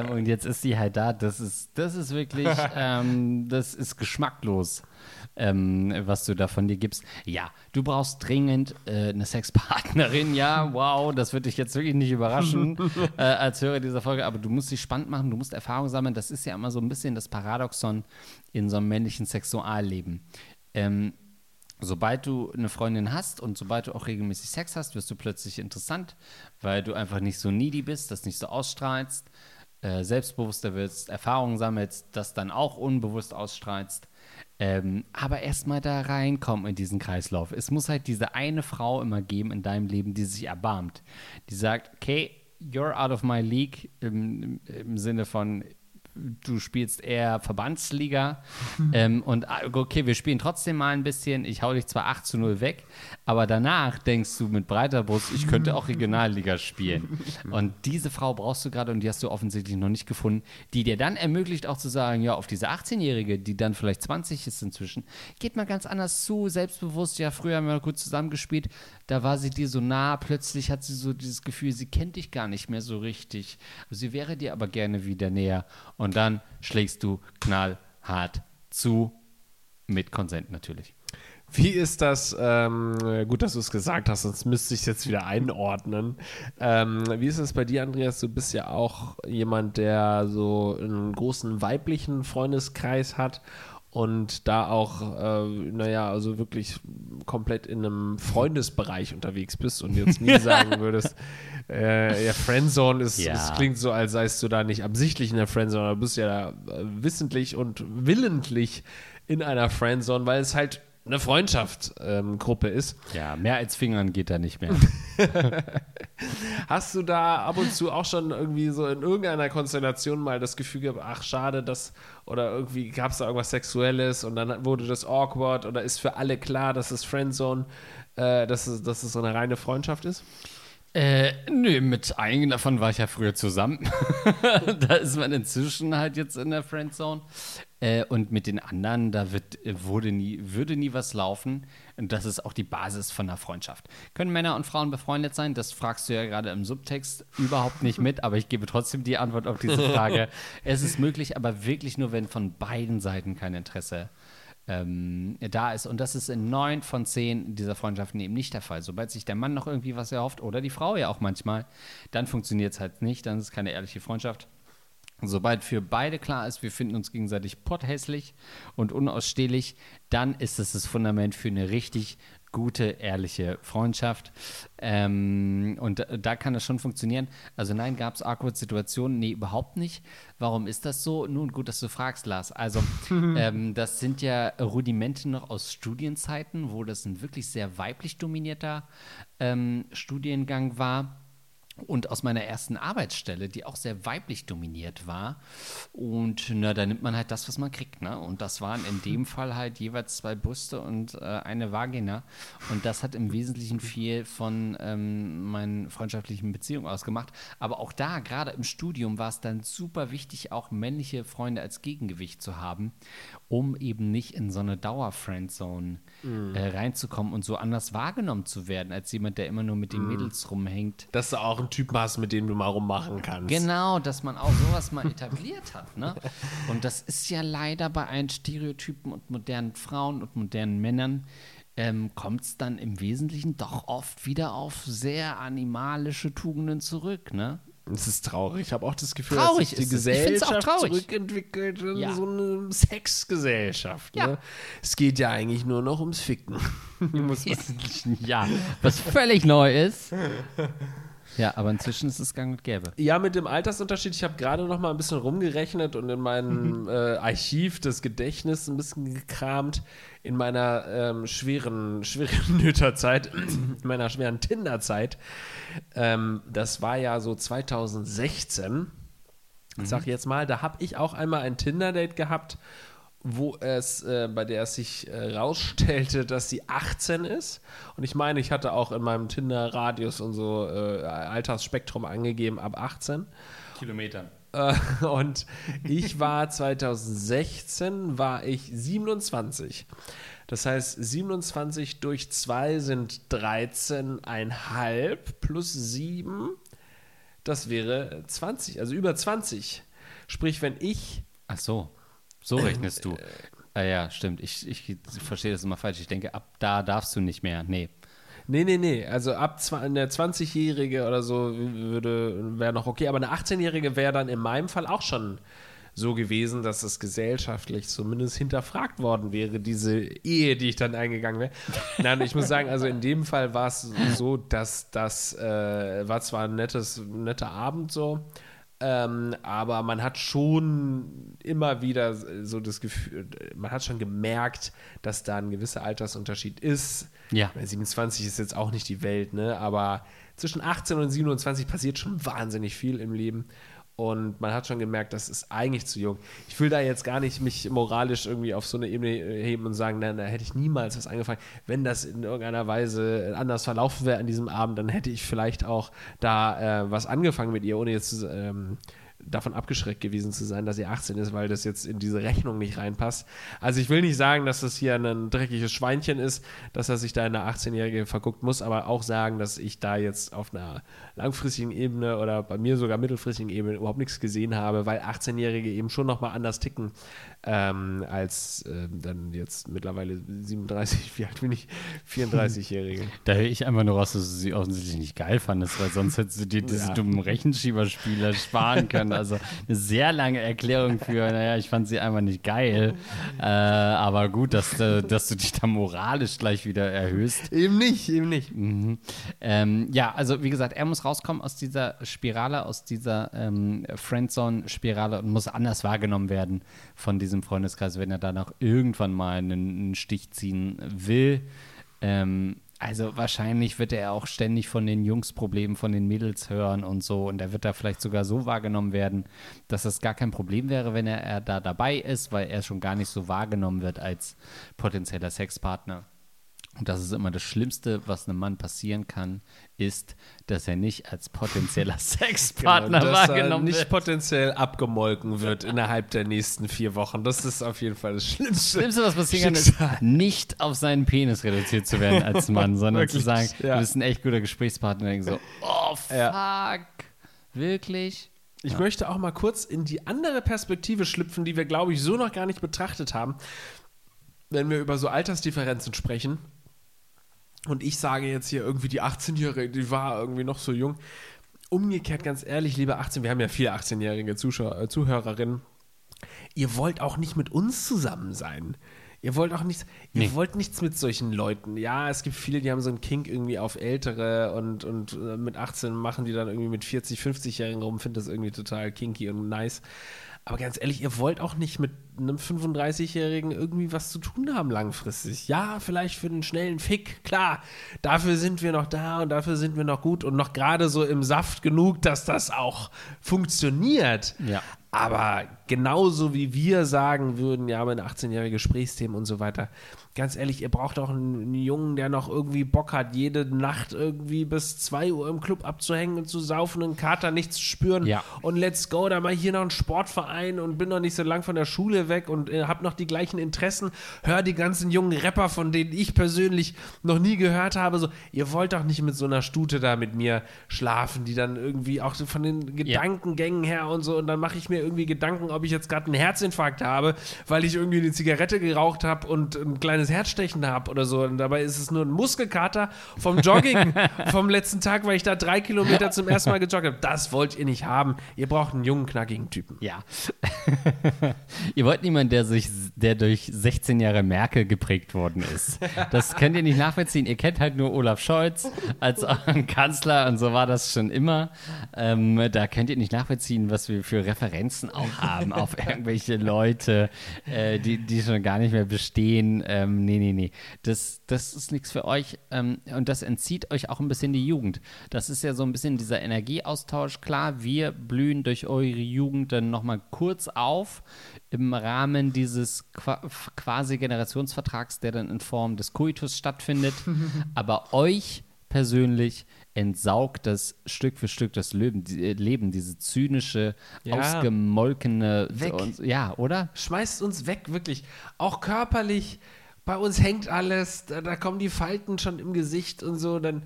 Ähm, und jetzt ist sie halt da. Das ist, das ist wirklich, [laughs] ähm, das ist geschmacklos ähm, was du da von dir gibst. Ja, du brauchst dringend äh, eine Sexpartnerin. Ja, wow, das würde dich jetzt wirklich nicht überraschen [laughs] äh, als Hörer dieser Folge. Aber du musst dich spannend machen, du musst Erfahrung sammeln. Das ist ja immer so ein bisschen das Paradoxon in so einem männlichen Sexualleben. Ähm, sobald du eine Freundin hast und sobald du auch regelmäßig Sex hast, wirst du plötzlich interessant, weil du einfach nicht so needy bist, das nicht so ausstrahlst, äh, selbstbewusster wirst, Erfahrungen sammelst, das dann auch unbewusst ausstrahlst. Ähm, aber erstmal da reinkommen in diesen Kreislauf. Es muss halt diese eine Frau immer geben in deinem Leben, die sich erbarmt. Die sagt, okay, you're out of my league im, im Sinne von, du spielst eher Verbandsliga [laughs] ähm, und ah, okay, wir spielen trotzdem mal ein bisschen. Ich hau dich zwar 8 zu 0 weg, aber danach denkst du mit breiter Brust, ich könnte auch Regionalliga spielen. [laughs] Und diese Frau brauchst du gerade und die hast du offensichtlich noch nicht gefunden, die dir dann ermöglicht auch zu sagen, ja, auf diese 18-Jährige, die dann vielleicht 20 ist inzwischen, geht mal ganz anders zu, selbstbewusst. Ja, früher haben wir gut zusammengespielt, da war sie dir so nah, plötzlich hat sie so dieses Gefühl, sie kennt dich gar nicht mehr so richtig. Sie wäre dir aber gerne wieder näher. Und dann schlägst du knallhart zu, mit Konsent natürlich. Wie ist das, ähm, gut, dass du es gesagt hast, sonst müsste ich es jetzt wieder einordnen. Ähm, wie ist es bei dir, Andreas? Du bist ja auch jemand, der so einen großen weiblichen Freundeskreis hat und da auch, äh, naja, also wirklich komplett in einem Freundesbereich unterwegs bist und jetzt nie [laughs] sagen würdest, äh, ja, Friendzone ist, ja. es klingt so, als seist du da nicht absichtlich in der Friendzone, du bist ja da äh, wissentlich und willentlich in einer Friendzone, weil es halt eine Freundschaftsgruppe ähm, ist. Ja, mehr als Fingern geht da nicht mehr. [laughs] Hast du da ab und zu auch schon irgendwie so in irgendeiner Konstellation mal das Gefühl gehabt, ach schade, dass oder irgendwie gab es da irgendwas Sexuelles und dann wurde das awkward oder ist für alle klar, dass es Friendzone, äh, dass, es, dass es so eine reine Freundschaft ist? Äh, nö, mit einigen davon war ich ja früher zusammen. [laughs] da ist man inzwischen halt jetzt in der Friendzone. Äh, und mit den anderen, da wird, wurde nie, würde nie was laufen. Und das ist auch die Basis von einer Freundschaft. Können Männer und Frauen befreundet sein? Das fragst du ja gerade im Subtext überhaupt nicht mit, aber ich gebe trotzdem die Antwort auf diese [laughs] Frage. es ist möglich, aber wirklich nur, wenn von beiden Seiten kein Interesse ähm, da ist. Und das ist in neun von zehn dieser Freundschaften eben nicht der Fall. Sobald sich der Mann noch irgendwie was erhofft oder die Frau ja auch manchmal, dann funktioniert es halt nicht, dann ist es keine ehrliche Freundschaft. Sobald für beide klar ist, wir finden uns gegenseitig potthässlich und unausstehlich, dann ist es das Fundament für eine richtig gute, ehrliche Freundschaft. Ähm, und da, kann das schon funktionieren. Also nein, gab es awkward Situationen? Nee, überhaupt nicht. Warum ist das so? Nun, gut, dass du fragst, Lars. Also [laughs] ähm, das sind ja Rudimente noch aus Studienzeiten, wo das ein wirklich sehr weiblich dominierter ähm, Studiengang war und aus meiner ersten Arbeitsstelle, die auch sehr weiblich dominiert war. Und na, da nimmt man halt das, was man kriegt. Ne? Und das waren in dem [laughs] Fall halt jeweils zwei Brüste und äh, eine Vagina. Und das hat im Wesentlichen viel von ähm, meinen freundschaftlichen Beziehungen ausgemacht. Aber auch da, gerade im Studium, war es dann super wichtig, auch männliche Freunde als Gegengewicht zu haben, um eben nicht in so eine Dauer-Friendzone Mhm. äh, reinzukommen und so anders wahrgenommen zu werden, als jemand, der immer nur mit Mhm. den Mädels rumhängt. Dass du auch einen Typen hast, mit dem du mal rummachen kannst. Genau, dass man auch sowas mal etabliert hat. Ne? Und das ist ja leider bei allen Stereotypen und modernen Frauen und modernen Männern, ähm, kommt es dann im Wesentlichen doch oft wieder auf sehr animalische Tugenden zurück. Ne? Es ist traurig. Ich habe auch das Gefühl, Traurig dass sich die Gesellschaft zurückentwickelt in Ja. so eine Sexgesellschaft. Ja. Ne? Es geht ja eigentlich nur noch ums Ficken. [laughs] Ja, was völlig neu ist. Ja, aber inzwischen ist es gang und gäbe. ja, mit dem Altersunterschied, ich habe gerade noch mal ein bisschen rumgerechnet und in meinem äh, Archiv des Gedächtnisses ein bisschen gekramt. In meiner ähm, schweren, [laughs] schweren Nöterzeit, in meiner schweren Tinderzeit. Ähm, das war ja so 2016. Ich sag jetzt mal, da habe ich auch einmal ein Tinder-Date gehabt, wo es, äh, bei der es sich äh, rausstellte, [laughs] dass sie 18 ist. Und ich meine, ich hatte auch in meinem Tinder-Radius und so äh, Altersspektrum angegeben, ab 18. Kilometern. Äh, [laughs] und ich war 2016, war ich 27. Das heißt, 27 durch 2 sind 13,5 plus 7. Das wäre 20, also über 20. Sprich, wenn ich Ach so, so rechnest du. Ah ja, stimmt. Ich, ich verstehe das immer falsch. Ich denke, ab da darfst du nicht mehr. Nee. Nee, nee, nee. Also ab eine 20-Jährige oder so würde wäre noch okay, aber eine 18-Jährige wäre dann in meinem Fall auch schon so gewesen, dass es gesellschaftlich zumindest hinterfragt worden wäre, diese Ehe, die ich dann eingegangen wäre. Nein, ich muss sagen, also in dem Fall war es so, dass das äh, war zwar ein nettes, netter Abend so, ähm, aber man hat schon immer wieder so das Gefühl, man hat schon gemerkt, dass da ein gewisser Altersunterschied ist. Ja. Ich meine, 27 ist jetzt auch nicht die Welt, ne? Aber zwischen 18 und 27 passiert schon wahnsinnig viel im Leben. Und man hat schon gemerkt, das ist eigentlich zu jung. Ich will da jetzt gar nicht mich moralisch irgendwie auf so eine Ebene äh, heben und sagen, nein, da hätte ich niemals was angefangen. Wenn das in irgendeiner Weise anders verlaufen wäre an diesem Abend, dann hätte ich vielleicht auch da äh, was angefangen mit ihr, ohne jetzt zu, ähm, davon abgeschreckt gewesen zu sein, dass sie 18 ist, weil das jetzt in diese Rechnung nicht reinpasst. Also ich will nicht sagen, dass das hier ein dreckiges Schweinchen ist, dass er sich da in eine 18-Jährige verguckt, muss aber auch sagen, dass ich da jetzt auf einer langfristigen Ebene oder bei mir sogar mittelfristigen Ebene überhaupt nichts gesehen habe, weil 18-Jährige eben schon nochmal anders ticken ähm, als ähm, dann jetzt mittlerweile 37, wie alt bin ich? 34-Jährige. [laughs] Da höre ich einfach nur raus, dass du sie offensichtlich nicht geil fandest, weil sonst hättest du dir diese Ja. dummen Rechenschieberspiele sparen können. Also eine sehr lange Erklärung für, naja, ich fand sie einfach nicht geil. Äh, aber gut, dass, äh, dass du dich da moralisch gleich wieder erhöhst. Eben nicht, eben nicht. Mhm. Ähm, ja, also wie gesagt, er muss rauskommen aus dieser Spirale, aus dieser ähm, Friendzone-Spirale und muss anders wahrgenommen werden von diesem Freundeskreis, wenn er da noch irgendwann mal einen, einen Stich ziehen will. Ähm, also wahrscheinlich wird er auch ständig von den Jungs-Problemen von den Mädels hören und so. Und er wird da vielleicht sogar so wahrgenommen werden, dass das gar kein Problem wäre, wenn er, er da dabei ist, weil er schon gar nicht so wahrgenommen wird als potenzieller Sexpartner. Und das ist immer das Schlimmste, was einem Mann passieren kann, ist, dass er nicht als potenzieller [laughs] Sexpartner Genau, dass er wahrgenommen nicht wird. potenziell abgemolken wird innerhalb der nächsten vier Wochen. Das ist auf jeden Fall das Schlimmste. Das Schlimmste, was passieren kann, ist, nicht auf seinen Penis reduziert zu werden als Mann, [laughs] sondern zu Wirklich, sagen, ja. du bist ein echt guter Gesprächspartner. Und so, oh fuck, Ja. wirklich? Ich möchte auch mal kurz in die andere Perspektive schlüpfen, die wir, glaube ich, so noch gar nicht betrachtet haben, wenn wir über so Altersdifferenzen sprechen. Und ich sage jetzt hier irgendwie die 18-Jährige, die war irgendwie noch so jung. Umgekehrt, ganz ehrlich, liebe 18, wir haben ja viele 18-jährige Zuschauer, äh, Zuhörerinnen. Ihr wollt auch nicht mit uns zusammen sein. Ihr wollt auch nichts, ihr Nee. wollt nichts mit solchen Leuten. Ja, es gibt viele, die haben so einen Kink irgendwie auf Ältere und, und äh, mit 18 machen die dann irgendwie mit 40, 50-Jährigen rum, finden das irgendwie total kinky und nice. Aber ganz ehrlich, ihr wollt auch nicht mit einem 35-Jährigen irgendwie was zu tun haben langfristig. Ja, vielleicht für einen schnellen Fick, klar. Dafür sind wir noch da und dafür sind wir noch gut und noch gerade so im Saft genug, dass das auch funktioniert. Ja. Aber genauso wie wir sagen würden, ja, mit 18-jährige Gesprächsthemen und so weiter. Ganz ehrlich, ihr braucht auch einen, einen Jungen, der noch irgendwie Bock hat, jede Nacht irgendwie bis 2 Uhr im Club abzuhängen und zu saufen und einen Kater nicht zu spüren. Ja. Und let's go, da mal hier noch einen Sportverein und bin noch nicht so lang von der Schule weg und äh, hab noch die gleichen Interessen. Hör die ganzen jungen Rapper, von denen ich persönlich noch nie gehört habe. So, ihr wollt doch nicht mit so einer Stute da mit mir schlafen, die dann irgendwie auch so von den Gedankengängen her und so. Und dann mache ich mir irgendwie Gedanken, ob ich jetzt gerade einen Herzinfarkt habe, weil ich irgendwie eine Zigarette geraucht habe und ein kleines Herzstechen habe oder so. Und dabei ist es nur ein Muskelkater vom Jogging [laughs] vom letzten Tag, weil ich da drei Kilometer zum ersten Mal gejoggt habe. Das wollt ihr nicht haben. Ihr braucht einen jungen, knackigen Typen. Ja. [laughs] ihr wollt niemanden, der, sich, der durch 16 Jahre Merkel geprägt worden ist. Das könnt ihr nicht nachvollziehen. Ihr kennt halt nur Olaf Scholz als Kanzler und so war das schon immer. Ähm, da könnt ihr nicht nachvollziehen, was wir für Referenzen auch haben auf irgendwelche Leute, äh, die, die schon gar nicht mehr bestehen. Ähm, nee, nee, nee. Das, das ist nichts für euch ähm, und das entzieht euch auch ein bisschen die Jugend. Das ist ja so ein bisschen dieser Energieaustausch. Klar, wir blühen durch eure Jugend dann nochmal kurz auf im Rahmen dieses Qua quasi Generationsvertrags, der dann in Form des Coitus stattfindet. [laughs] Aber euch persönlich entsaugt das Stück für Stück das Leben, die, äh, Leben diese zynische, Ja. ausgemolkene, Weg. und, ja, oder? Schmeißt uns weg, wirklich. Auch körperlich. Bei uns hängt alles. Da, da kommen die Falten schon im Gesicht und so. Dann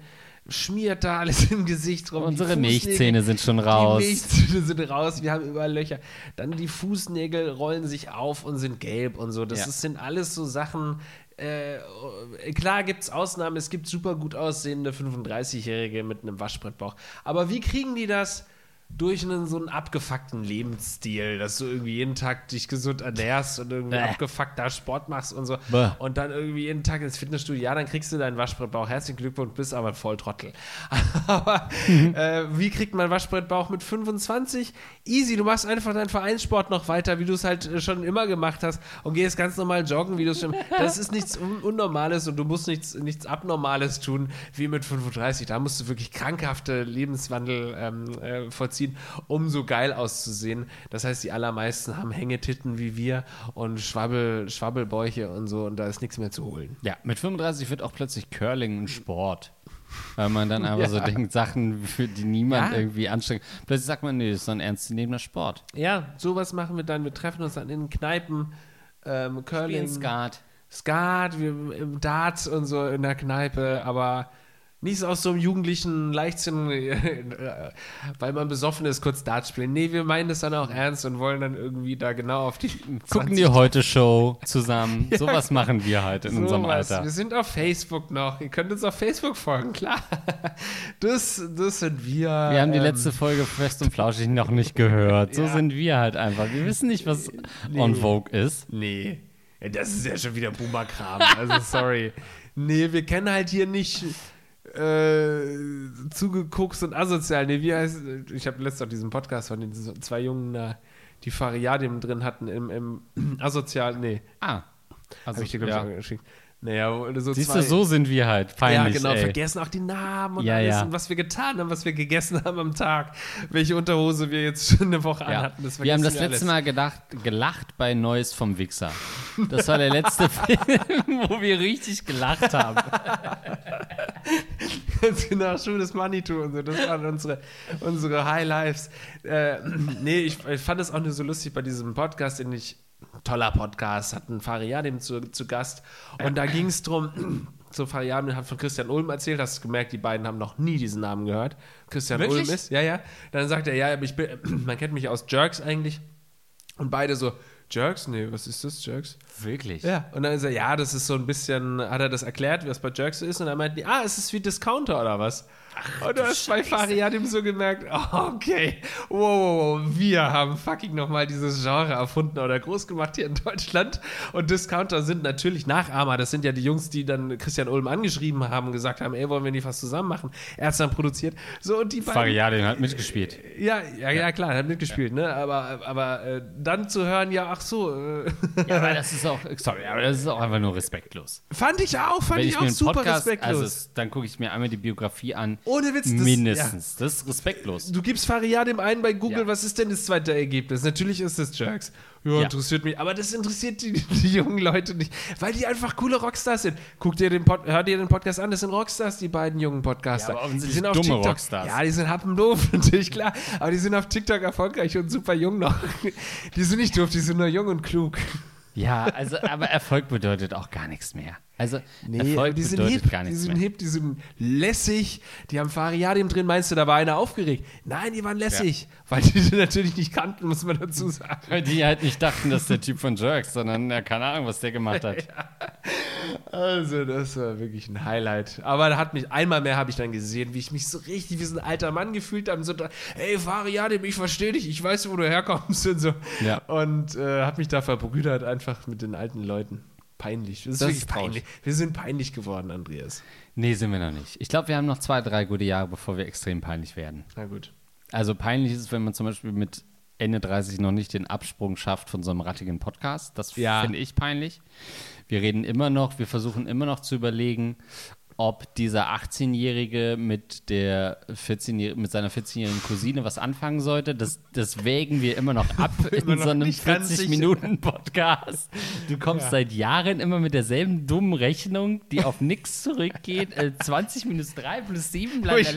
schmiert da alles im Gesicht rum. Unsere Milchzähne sind schon raus. Die Milchzähne sind raus, wir haben überall Löcher. Dann die Fußnägel rollen sich auf und sind gelb und so. Das Ja. ist, sind alles so Sachen. Äh, klar gibt es Ausnahmen, es gibt super gut aussehende 35-Jährige mit einem Waschbrettbauch. Aber wie kriegen die das? Durch einen so einen abgefuckten Lebensstil, dass du irgendwie jeden Tag dich gesund ernährst und irgendwie Bäh. abgefuckt da Sport machst und so. Bäh. Und dann irgendwie jeden Tag ins Fitnessstudio, ja, dann kriegst du deinen Waschbrettbauch. Herzlichen Glückwunsch, bist aber ein Volltrottel. [laughs] aber [laughs] äh, wie kriegt man Waschbrettbauch mit 25? Easy, du machst einfach deinen Vereinssport noch weiter, wie du es halt äh, schon immer gemacht hast und gehst ganz normal joggen, wie du es schon. [laughs] Das ist nichts Un Unnormales und du musst nichts, nichts Abnormales tun wie mit 35. Da musst du wirklich krankhafte Lebenswandel ähm, äh, vollziehen, um so geil auszusehen. Das heißt, die allermeisten haben Hängetitten wie wir und Schwabbel, Schwabbelbäuche und so und da ist nichts mehr zu holen. Ja, mit 35 wird auch plötzlich Curling ein Sport. Weil man dann einfach so denkt, Sachen, für die niemand Ja. irgendwie anstrengt. Plötzlich sagt man, nee, das ist so ein ernstzunehmender Sport. Ja, sowas machen wir dann. Wir treffen uns dann in Kneipen, ähm, Curling, Skat. Skat, wir, im Darts und so in der Kneipe, aber nicht so aus so einem jugendlichen Leichtsinn, [laughs] äh, weil man besoffen ist, kurz Darts spielen. Nee, wir meinen das dann auch ernst und wollen dann irgendwie da genau auf die [laughs] Gucken 20 die heute Show zusammen. [laughs] Sowas machen wir halt in unserem Sowas. Alter. Wir sind auf Facebook noch. Ihr könnt uns auf Facebook folgen, klar. Das, das sind wir. Wir haben die ähm, letzte Folge Fest und Flauschig noch nicht gehört. So Ja. sind wir halt einfach. Wir wissen nicht, was Nee. on Vogue ist. Nee, Ja, das ist ja schon wieder Boomer-Kram. Also, sorry. Nee, wir kennen halt hier nicht äh, zugeguckt und asozial. Nee, wie heißt Ich habe letztens auch diesen Podcast von den zwei Jungen, da, die Fariadim drin hatten im, im [clears throat] asozial. Nee, Ah. Also, habe ich dir, glaube ich, ja. auch geschickt. Naja, so Siehst zwei, du, so sind wir halt. Peinlich, ja, genau, ey. vergessen auch die Namen und Ja, alles ja. und was wir getan haben, was wir gegessen haben am Tag, welche Unterhose wir jetzt schon eine Woche Ja. anhatten. Wir haben das letzte alles. Mal gedacht, gelacht bei Neues vom Wichser. Das war der letzte [laughs] Film, wo wir richtig gelacht haben. Ganz genau, Schuh des Manitou und so. Das waren unsere, unsere High Lives. Äh, nee, ich, ich fand es auch nur so lustig bei diesem Podcast, den ich, toller Podcast, hatten Fariadim zu, zu Gast. Und da ging es drum, [clears throat] so Fariadim hat von Christian Ulm erzählt, hast du gemerkt, die beiden haben noch nie diesen Namen gehört. Christian Wirklich? Ulm ist, ja, ja. Dann sagt er, ja, aber ich bin, [clears throat] man kennt mich aus Jerks eigentlich. Und beide so, Jerks? Nee, was ist das, Jerks? Wirklich? Ja. Und dann ist er, ja, das ist so ein bisschen, hat er das erklärt, wie das bei Jerks so ist. Und dann meinten die, ah, ist es wie Discounter oder was? Und du hast bei Fariadim so gemerkt, oh, okay, wow, wow, wow, wir haben fucking nochmal dieses Genre erfunden oder groß gemacht hier in Deutschland. Und Discounter sind natürlich Nachahmer. Das sind ja die Jungs, die dann Christian Ulm angeschrieben haben, gesagt haben, ey, wollen wir nicht was zusammen machen? Er hat es dann produziert. So, und die beiden. Fariadim hat mitgespielt. Ja, ja, ja, klar, er hat mitgespielt, ne? Aber, aber äh, dann zu hören, ja, ach so. Äh, Ja, aber das ist auch, sorry, aber das ist auch einfach nur respektlos. fand ich auch, fand Wenn ich, ich auch mir einen super Podcast, respektlos. also dann gucke ich mir einmal die Biografie an. Ohne Witz, das- Mindestens. Das ist respektlos. Du gibst Fariadim ein bei Google, Ja. was ist denn das zweite Ergebnis? Natürlich ist es Jerks. Ja, Ja. interessiert mich. Aber das interessiert die, [laughs] die jungen Leute nicht, weil die einfach coole Rockstars sind. Guck dir den Pod, hör dir den Podcast an, das sind Rockstars, die beiden jungen Podcaster. Ja, aber die sind auf dumme TikTok. Rockstars. Ja, die sind happendoof, [laughs] natürlich klar. Aber die sind auf TikTok erfolgreich und super jung noch. Die sind nicht doof, die sind nur jung und klug. Ja, also, aber Erfolg bedeutet auch gar nichts mehr. Also, Nee, Erfolg die sind hip, gar die nichts sind mehr. hip, die sind lässig, die haben Fariadim drin. Meinst du, da war einer aufgeregt? Nein, die waren lässig, weil die [laughs] sie natürlich nicht kannten, muss man dazu sagen. Weil die halt nicht dachten, dass der Typ von Jerks, sondern ja, keine Ahnung, was der gemacht hat. [laughs] Also, das war wirklich ein Highlight. Aber da hat mich einmal mehr habe ich dann gesehen, wie ich mich so richtig wie so ein alter Mann gefühlt habe. So, hey, Fariadim, ich verstehe dich, ich weiß, wo du herkommst und so. Ja. Und äh, habe mich da verbrüdert einfach mit den alten Leuten. Peinlich. Das ist Das wirklich ist traurig. peinlich. Wir sind peinlich geworden, Andreas. Nee, sind wir noch nicht. Ich glaube, wir haben noch zwei, drei gute Jahre, bevor wir extrem peinlich werden. Na gut. Also peinlich ist es, wenn man zum Beispiel mit Ende 30 noch nicht den Absprung schafft von so einem rattigen Podcast. Das Ja. finde ich peinlich. Wir reden immer noch, wir versuchen immer noch zu überlegen, ob dieser 18-Jährige mit der 14 mit seiner 14-jährigen Cousine was anfangen sollte. Das, das wägen wir immer noch ab [laughs] Immer in so einem nicht ganz sicher. 40-Minuten-Podcast. Du kommst Ja. seit Jahren immer mit derselben dummen Rechnung, die auf nichts zurückgeht. Äh, 20 minus 3 plus 7, Wo ich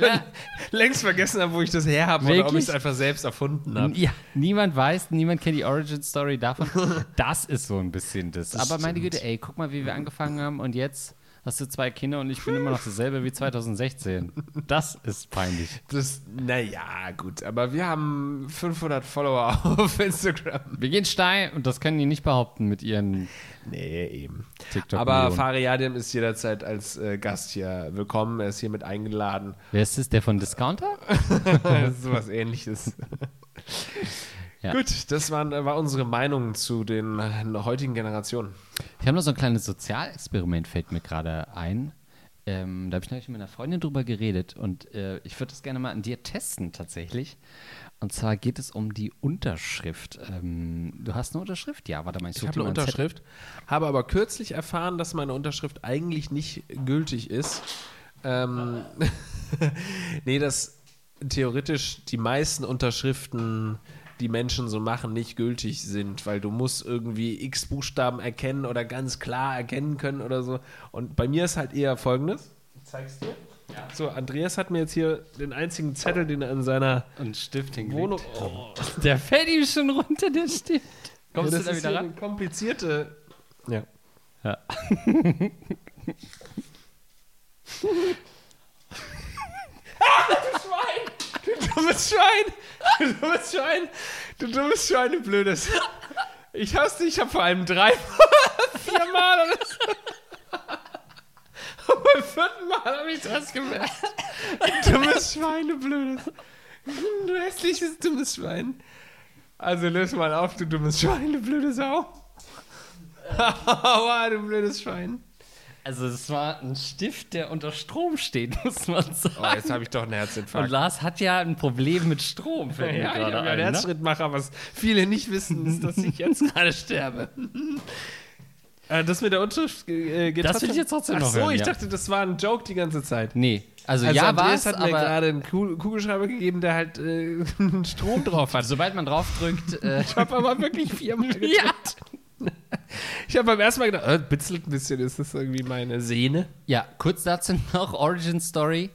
längst vergessen habe, wo ich das her habe oder ob ich es einfach selbst erfunden habe. Ja, niemand weiß, niemand kennt die Origin Story davon. Das ist so ein bisschen das. Aber meine stimmt. Güte, ey, guck mal, wie wir angefangen haben und jetzt hast du zwei Kinder und ich bin immer noch dasselbe wie 2016. Das ist peinlich. Das, naja, gut, aber wir haben 500 Follower [laughs] auf Instagram. Wir gehen steil und das können die nicht behaupten mit ihren Nee, eben. TikTok. Aber Fariadim ist jederzeit als äh, Gast hier willkommen. Er ist hiermit eingeladen. Wer ist das? Der von Discounter? [laughs] Sowas ähnliches. Ja. Gut, das waren, war unsere Meinung zu den äh, heutigen Generationen. Ich habe noch so ein kleines Sozialexperiment, fällt mir gerade ein. Ähm, da habe ich neulich mit einer Freundin drüber geredet und äh, ich würde das gerne mal an dir testen tatsächlich. Und zwar geht es um die Unterschrift. Ähm, du hast eine Unterschrift? Ja, warte mal, ich, Ich habe eine Zettel. Unterschrift, habe aber kürzlich erfahren, dass meine Unterschrift eigentlich nicht gültig ist. Ähm, [laughs] nee, dass theoretisch die meisten Unterschriften, die Menschen so machen, nicht gültig sind, weil du musst irgendwie x Buchstaben erkennen oder ganz klar erkennen können oder so. Und bei mir ist halt eher folgendes. Ich zeig's dir. So, Andreas hat mir jetzt hier den einzigen Zettel, den er in seiner Und Stift. Wohnung. Oh, [laughs] Der fällt ihm schon runter, der Stift. Kommst das du da ist wieder ran? eine komplizierte. Ja. Ja. [laughs] [laughs] Du dummes Schwein! Du dummes Schwein! Du dummes Schwein, du blödes. Ich hasse dich, ich habe vor allem drei, [laughs] viermal oder so. Und beim vierten Mal habe ich das gemerkt. Du dummes Schwein, du blödes. Du hässliches dummes Schwein. Also löse mal auf, du dummes Schwein, du blöde Sau. [laughs] Aua, du blödes Schwein. Also es war ein Stift, der unter Strom steht, [laughs] muss man sagen. Oh, jetzt habe ich doch einen Und Herzinfarkt. Lars hat ja ein Problem mit Strom, [laughs] fällt mir Ja, ich gerade habe ja ein. einen Ne? Herzschrittmacher, was viele nicht wissen, ist, dass ich jetzt [laughs] gerade sterbe. Äh, das mit der Unterschrift äh, geht Das will ich jetzt trotzdem Ach noch so, hören, ich ja. dachte, das war ein Joke die ganze Zeit. Nee, also, Also ja war es, hat mir gerade einen Kugel- Kugelschreiber gegeben, der halt äh, Strom drauf hat. sobald man draufdrückt, äh, Ich habe aber wirklich viermal gedrückt. ja. Ich habe beim ersten Mal gedacht, äh, bitzelt ein bisschen, ist das irgendwie meine Sehne? ja, kurz dazu noch Origin Story.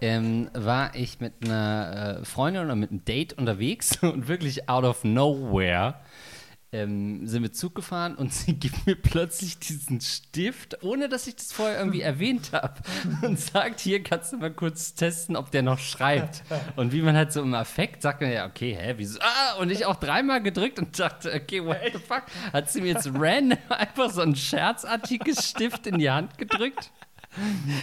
Ähm, war ich mit einer äh, Freundin oder mit einem Date unterwegs [laughs] und wirklich out of nowhere ähm, sind wir Zug gefahren und [laughs] sie gibt mir plötzlich diesen Stift, ohne dass ich das vorher irgendwie [laughs] erwähnt habe, und sagt, hier kannst du mal kurz testen, ob der noch schreibt. Und wie man halt so im Affekt sagt, man ja, okay, hä, wieso? Ah, und ich auch dreimal gedrückt und dachte, okay, what the fuck? Hat sie mir jetzt random [laughs] einfach so ein scherzartiges Stift in die Hand gedrückt?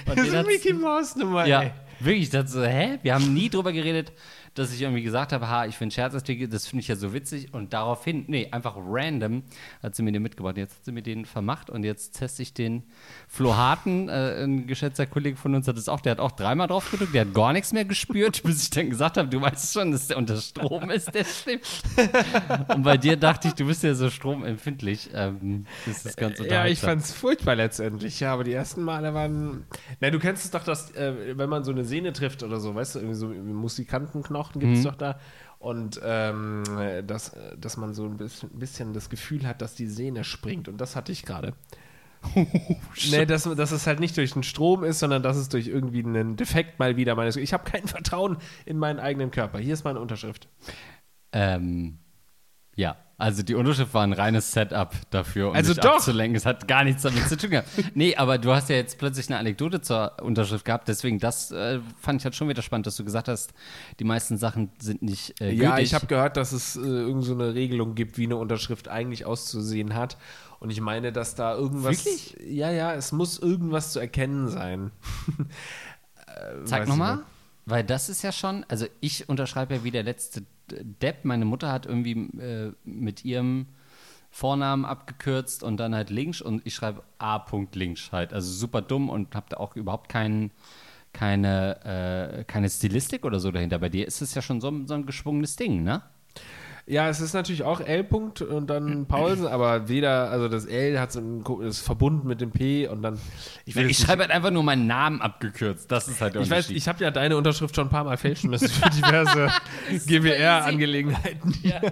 Und das ist eine Mickey Mouse Nummer, ja, ey. wirklich, ich dachte so, hä? Wir haben nie drüber geredet, dass ich irgendwie gesagt habe, ha, ich finde Scherzartikel, das finde ich ja so witzig. Und daraufhin, nee, einfach random hat sie mir den mitgebracht. Jetzt hat sie mir den vermacht und jetzt teste ich den Flo Harten, äh, ein geschätzter Kollege von uns hat es auch, der hat auch dreimal drauf gedrückt, der hat gar nichts mehr gespürt, [laughs] bis ich dann gesagt habe, du weißt schon, dass der unter Strom ist, der Stift. [laughs] und bei dir dachte ich, du bist ja so stromempfindlich. Ähm, das ist ganz Ja, ich fand es furchtbar letztendlich, ja, aber die ersten Male waren. Na, du kennst es doch, dass, äh, wenn man so eine Sehne trifft oder so, weißt du, irgendwie so Musikantenknochen gibt es doch da. Und ähm, dass, dass man so ein bisschen, bisschen das Gefühl hat, dass die Sehne springt. Und das hatte ich gerade. [laughs] nee, dass, dass es halt nicht durch den Strom ist, sondern dass es durch irgendwie einen Defekt mal wieder meines. Ich habe kein Vertrauen in meinen eigenen Körper. Hier ist meine Unterschrift. Ähm, ja, also die Unterschrift war ein reines Setup dafür, um Also mich doch. abzulenken. Es hat gar nichts damit zu tun gehabt. [laughs] Nee, aber du hast ja jetzt plötzlich eine Anekdote zur Unterschrift gehabt, deswegen das äh, fand ich halt schon wieder spannend, dass du gesagt hast, die meisten Sachen sind nicht äh, Ja, gültig. ich habe gehört, dass es äh, irgend so eine Regelung gibt, wie eine Unterschrift eigentlich auszusehen hat. Und ich meine, dass da irgendwas. Wirklich? Ja, ja, es muss irgendwas zu erkennen sein. [laughs] Äh, Zeig nochmal. ich Weil das ist ja schon, also ich unterschreibe ja wie der letzte Depp. Meine Mutter hat irgendwie äh, mit ihrem Vornamen abgekürzt und dann halt Links und ich schreibe A. Links halt. Also super dumm und habe da auch überhaupt keinen keine, äh, keine Stilistik oder so dahinter. Bei dir ist es ja schon so, so ein geschwungenes Ding, ne? Ja, es ist natürlich auch L. -Punkt und dann Paulsen, aber weder, also das L hat so ein, ist verbunden mit dem P und dann. Ich, Ich schreibe halt einfach nur meinen Namen abgekürzt. Das ist halt der Ich weiß, ich habe ja deine Unterschrift schon ein paar Mal fälschen müssen für diverse [laughs] GWR-Angelegenheiten. [laughs]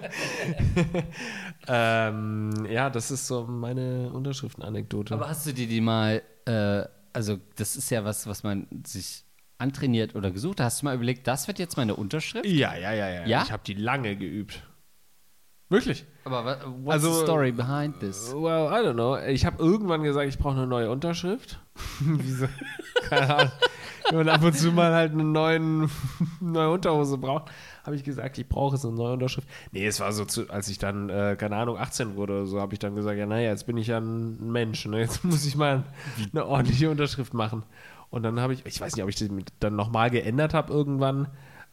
ähm, ja, das ist so meine Unterschriftenanekdote. Aber hast du dir die mal, äh, also das ist ja was, was man sich antrainiert oder gesucht. Hast du mal überlegt, das wird jetzt meine Unterschrift? Ja, ja, ja, ja. Ja? Ich habe die lange geübt. Wirklich? Aber what's Also- the story behind this? Well, I don't know. Ich habe irgendwann gesagt, ich brauche eine neue Unterschrift. [laughs] Wieso? Keine Ahnung. Wenn man ab und zu mal halt eine neuen, [laughs] neue Unterhose braucht, habe ich gesagt, ich brauche so eine neue Unterschrift. Nee, es war so, zu, als ich dann, äh, keine Ahnung, 18 wurde oder so, habe ich dann gesagt, ja, naja, jetzt bin ich ja ein Mensch. Ne? Jetzt muss ich mal eine ordentliche Unterschrift machen. Und dann habe ich, ich weiß nicht, ob ich die dann nochmal geändert habe irgendwann.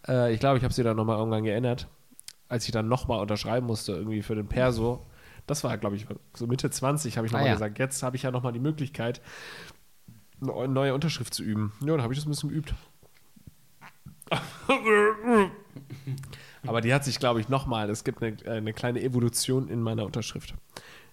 Äh, ich glaube, ich habe sie dann nochmal irgendwann geändert, als ich dann nochmal unterschreiben musste, irgendwie für den Perso. Das war, glaube ich, so Mitte 20 habe ich nochmal Ah, ja. gesagt, jetzt habe ich ja nochmal die Möglichkeit, eine neue Unterschrift zu üben. Ja, dann habe ich das ein bisschen geübt. Aber die hat sich, glaube ich, nochmal, es gibt eine, eine kleine Evolution in meiner Unterschrift. In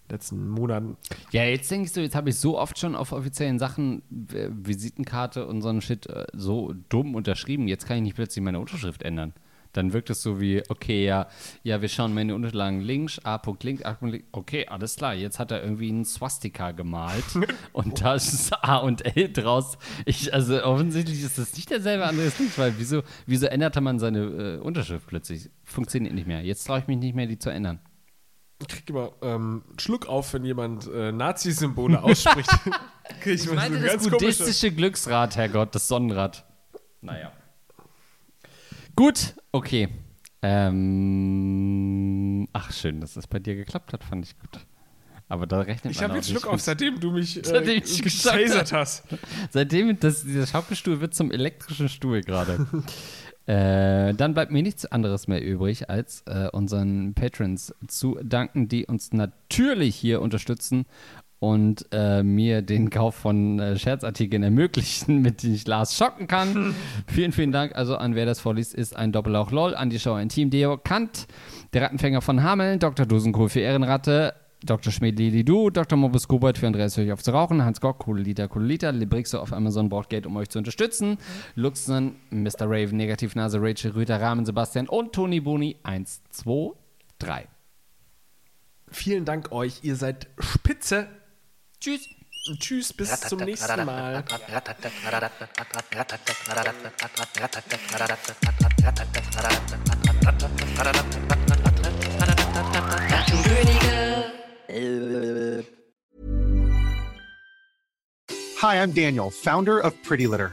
den letzten Monaten. Ja, jetzt denkst du, jetzt habe ich so oft schon auf offiziellen Sachen, äh, Visitenkarte und so ein Shit, äh, so dumm unterschrieben. Jetzt kann ich nicht plötzlich meine Unterschrift ändern. Dann wirkt es so wie, okay, ja, ja, wir schauen meine Unterlagen links, A. links, A. links. Okay, alles klar. Jetzt hat er irgendwie einen Swastika gemalt [laughs] und da ist A und L draus. Ich, also offensichtlich ist das nicht derselbe Andreas Links, weil wieso, wieso änderte man seine äh, Unterschrift plötzlich? Funktioniert nicht mehr. Jetzt traue ich mich nicht mehr, die zu ändern. Ich krieg immer ähm, einen Schluck auf, wenn jemand äh, Nazi-Symbole ausspricht. [laughs] ich, Ich meine das buddhistische Glücksrad, Herrgott, das Sonnenrad. Naja. Gut, okay. Ähm, ach, schön, dass das bei dir geklappt hat, fand ich gut. Aber da rechnet Ich habe jetzt Schluck auf, seitdem du mich äh, Seitdem ich gesagt gesasert hast. Seitdem das, dieser Schaukelstuhl wird zum elektrischen Stuhl gerade. [laughs] äh, dann bleibt mir nichts anderes mehr übrig, als äh, unseren Patrons zu danken, die uns natürlich hier unterstützen und äh, mir den Kauf von äh, Scherzartikeln ermöglichen, [laughs] mit denen ich Lars schocken kann. [laughs] vielen, vielen Dank. Also an wer das vorliest, ist ein Doppellauch LOL, Andi Schauer, ein Team, Deo Kant, der Rattenfänger von Hameln, Dr. Dosenkohl für Ehrenratte, Dr. Schmidt Du, Dr. Morbus Gobert für Andreas Höch auf zu rauchen, Hans Gock, Cooliter, Cooliter, Librixo auf Amazon braucht Geld, um euch zu unterstützen, Luxen, Mr. Raven, Negativnase, Rachel, Rüter, Rahmen, Sebastian und Toni Boni 1, 2, 3. Vielen Dank euch, ihr seid spitze. Tschüss. Tschüss, bis zum nächsten Mal. Hi, I'm Daniel, founder of Pretty Litter.